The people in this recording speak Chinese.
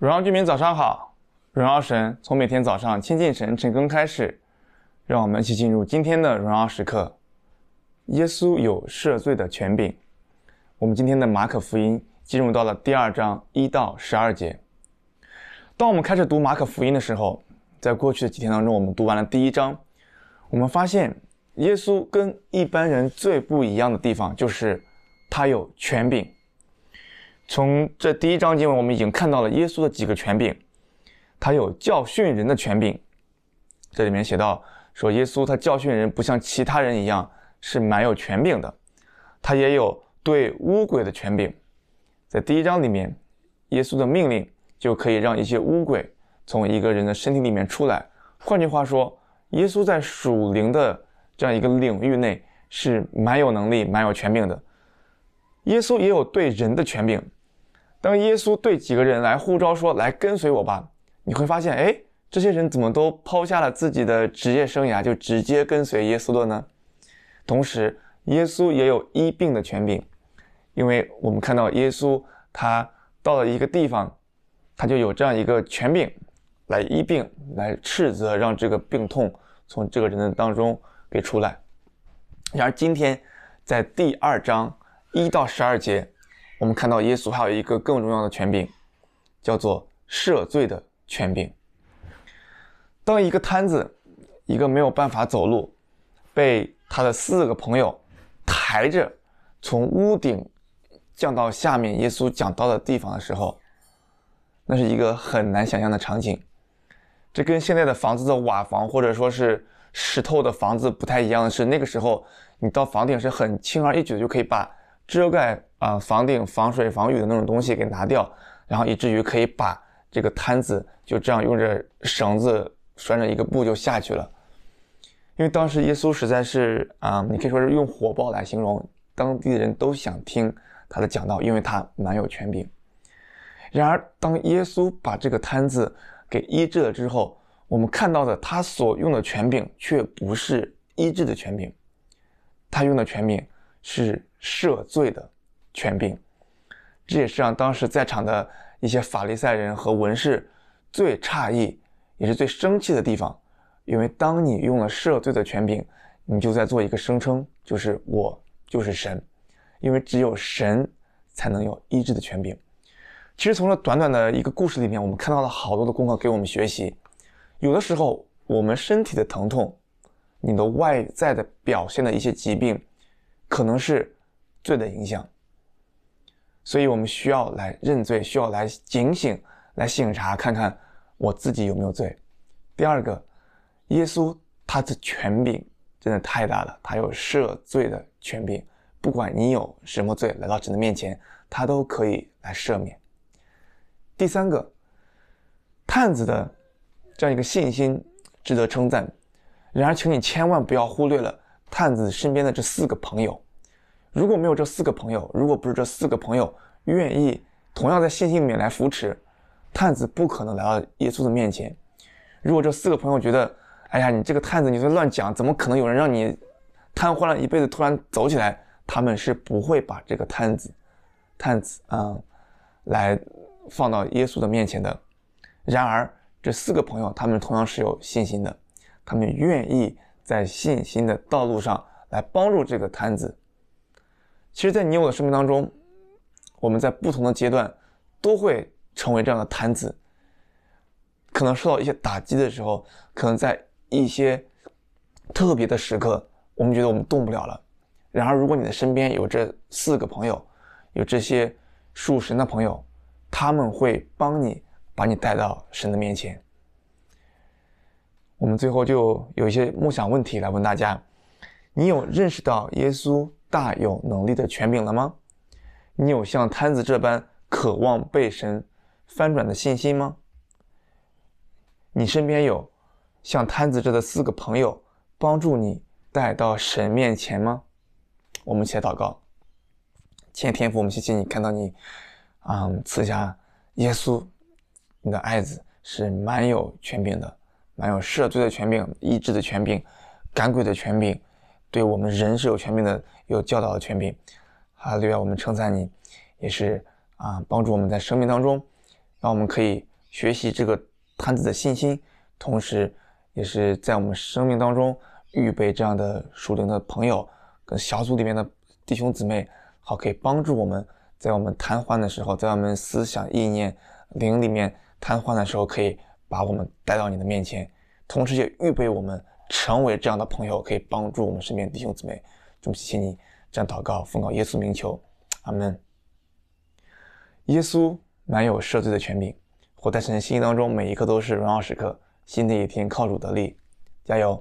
荣耀居民早上好，荣耀神从每天早上亲近神晨更开始，让我们一起进入今天的荣耀时刻。耶稣有赦罪的权柄。我们今天的马可福音进入到了第二章一到十二节。当我们开始读马可福音的时候，在过去的几天当中，我们读完了第一章，我们发现耶稣跟一般人最不一样的地方就是他有权柄。从这第一章经文，我们已经看到了耶稣的几个权柄。他有教训人的权柄，这里面写到说，耶稣他教训人不像其他人一样是蛮有权柄的。他也有对污鬼的权柄，在第一章里面，耶稣的命令就可以让一些污鬼从一个人的身体里面出来。换句话说，耶稣在属灵的这样一个领域内是蛮有能力、蛮有权柄的。耶稣也有对人的权柄。当耶稣对几个人来呼召说：“来跟随我吧。”你会发现，哎，这些人怎么都抛下了自己的职业生涯，就直接跟随耶稣了呢？同时，耶稣也有医病的权柄，因为我们看到耶稣他到了一个地方，他就有这样一个权柄来医病，来斥责，让这个病痛从这个人的当中给出来。然而，今天在第二章一到十二节。我们看到耶稣还有一个更重要的权柄，叫做赦罪的权柄。当一个瘫子，一个没有办法走路，被他的四个朋友抬着从屋顶降到下面耶稣讲道的地方的时候，那是一个很难想象的场景。这跟现在的房子的瓦房或者说是石头的房子不太一样的是，那个时候你到房顶是很轻而易举的就可以把遮盖。啊，房顶防水防雨的那种东西给拿掉，然后以至于可以把这个摊子就这样用着绳子拴着一个布就下去了。因为当时耶稣实在是啊，你可以说是用火爆来形容，当地人都想听他的讲道，因为他蛮有权柄。然而，当耶稣把这个摊子给医治了之后，我们看到的他所用的权柄却不是医治的权柄，他用的权柄是赦罪的。权柄，这也是让当时在场的一些法利赛人和文士最诧异，也是最生气的地方。因为当你用了赦罪的权柄，你就在做一个声称，就是我就是神。因为只有神才能有医治的权柄。其实从这短短的一个故事里面，我们看到了好多的功课给我们学习。有的时候，我们身体的疼痛，你的外在的表现的一些疾病，可能是罪的影响。所以我们需要来认罪，需要来警醒，来醒察，看看我自己有没有罪。第二个，耶稣他的权柄真的太大了，他有赦罪的权柄，不管你有什么罪，来到神的面前，他都可以来赦免。第三个，探子的这样一个信心值得称赞。然而，请你千万不要忽略了探子身边的这四个朋友。如果没有这四个朋友，如果不是这四个朋友愿意同样在信心里面来扶持，探子不可能来到耶稣的面前。如果这四个朋友觉得，哎呀，你这个探子你在乱讲，怎么可能有人让你瘫痪了一辈子突然走起来？他们是不会把这个探子，探子啊、嗯，来放到耶稣的面前的。然而，这四个朋友他们同样是有信心的，他们愿意在信心的道路上来帮助这个探子。其实，在你我的生命当中，我们在不同的阶段都会成为这样的瘫子。可能受到一些打击的时候，可能在一些特别的时刻，我们觉得我们动不了了。然而，如果你的身边有这四个朋友，有这些属神的朋友，他们会帮你把你带到神的面前。我们最后就有一些梦想问题来问大家：你有认识到耶稣大有能力的权柄了吗？你有像摊子这般渴望被神翻转的信心吗？你身边有像摊子这的四个朋友帮助你带到神面前吗？我们一起来祷告。亲爱的天父，我们谢谢你看到你，啊、嗯，赐下耶稣，你的爱子是蛮有权柄的，蛮有赦罪的权柄、医治的权柄、赶鬼的权柄。对我们人是有权柄的，有教导的权柄。哈利路亚，我们称赞你，也是啊，帮助我们在生命当中，让我们可以学习这个摊子的信心，同时也是在我们生命当中预备这样的属灵的朋友跟小组里面的弟兄姊妹，好可以帮助我们在我们瘫痪的时候，在我们思想意念灵里面瘫痪的时候，可以把我们带到你的面前，同时也预备我们成为这样的朋友，可以帮助我们身边弟兄姊妹。祝谢谢你这样祷告，奉告耶稣名求，阿门。耶稣满有赦罪的权柄，活在神的心意当中，每一刻都是荣耀时刻。新的一天靠主得力，加油！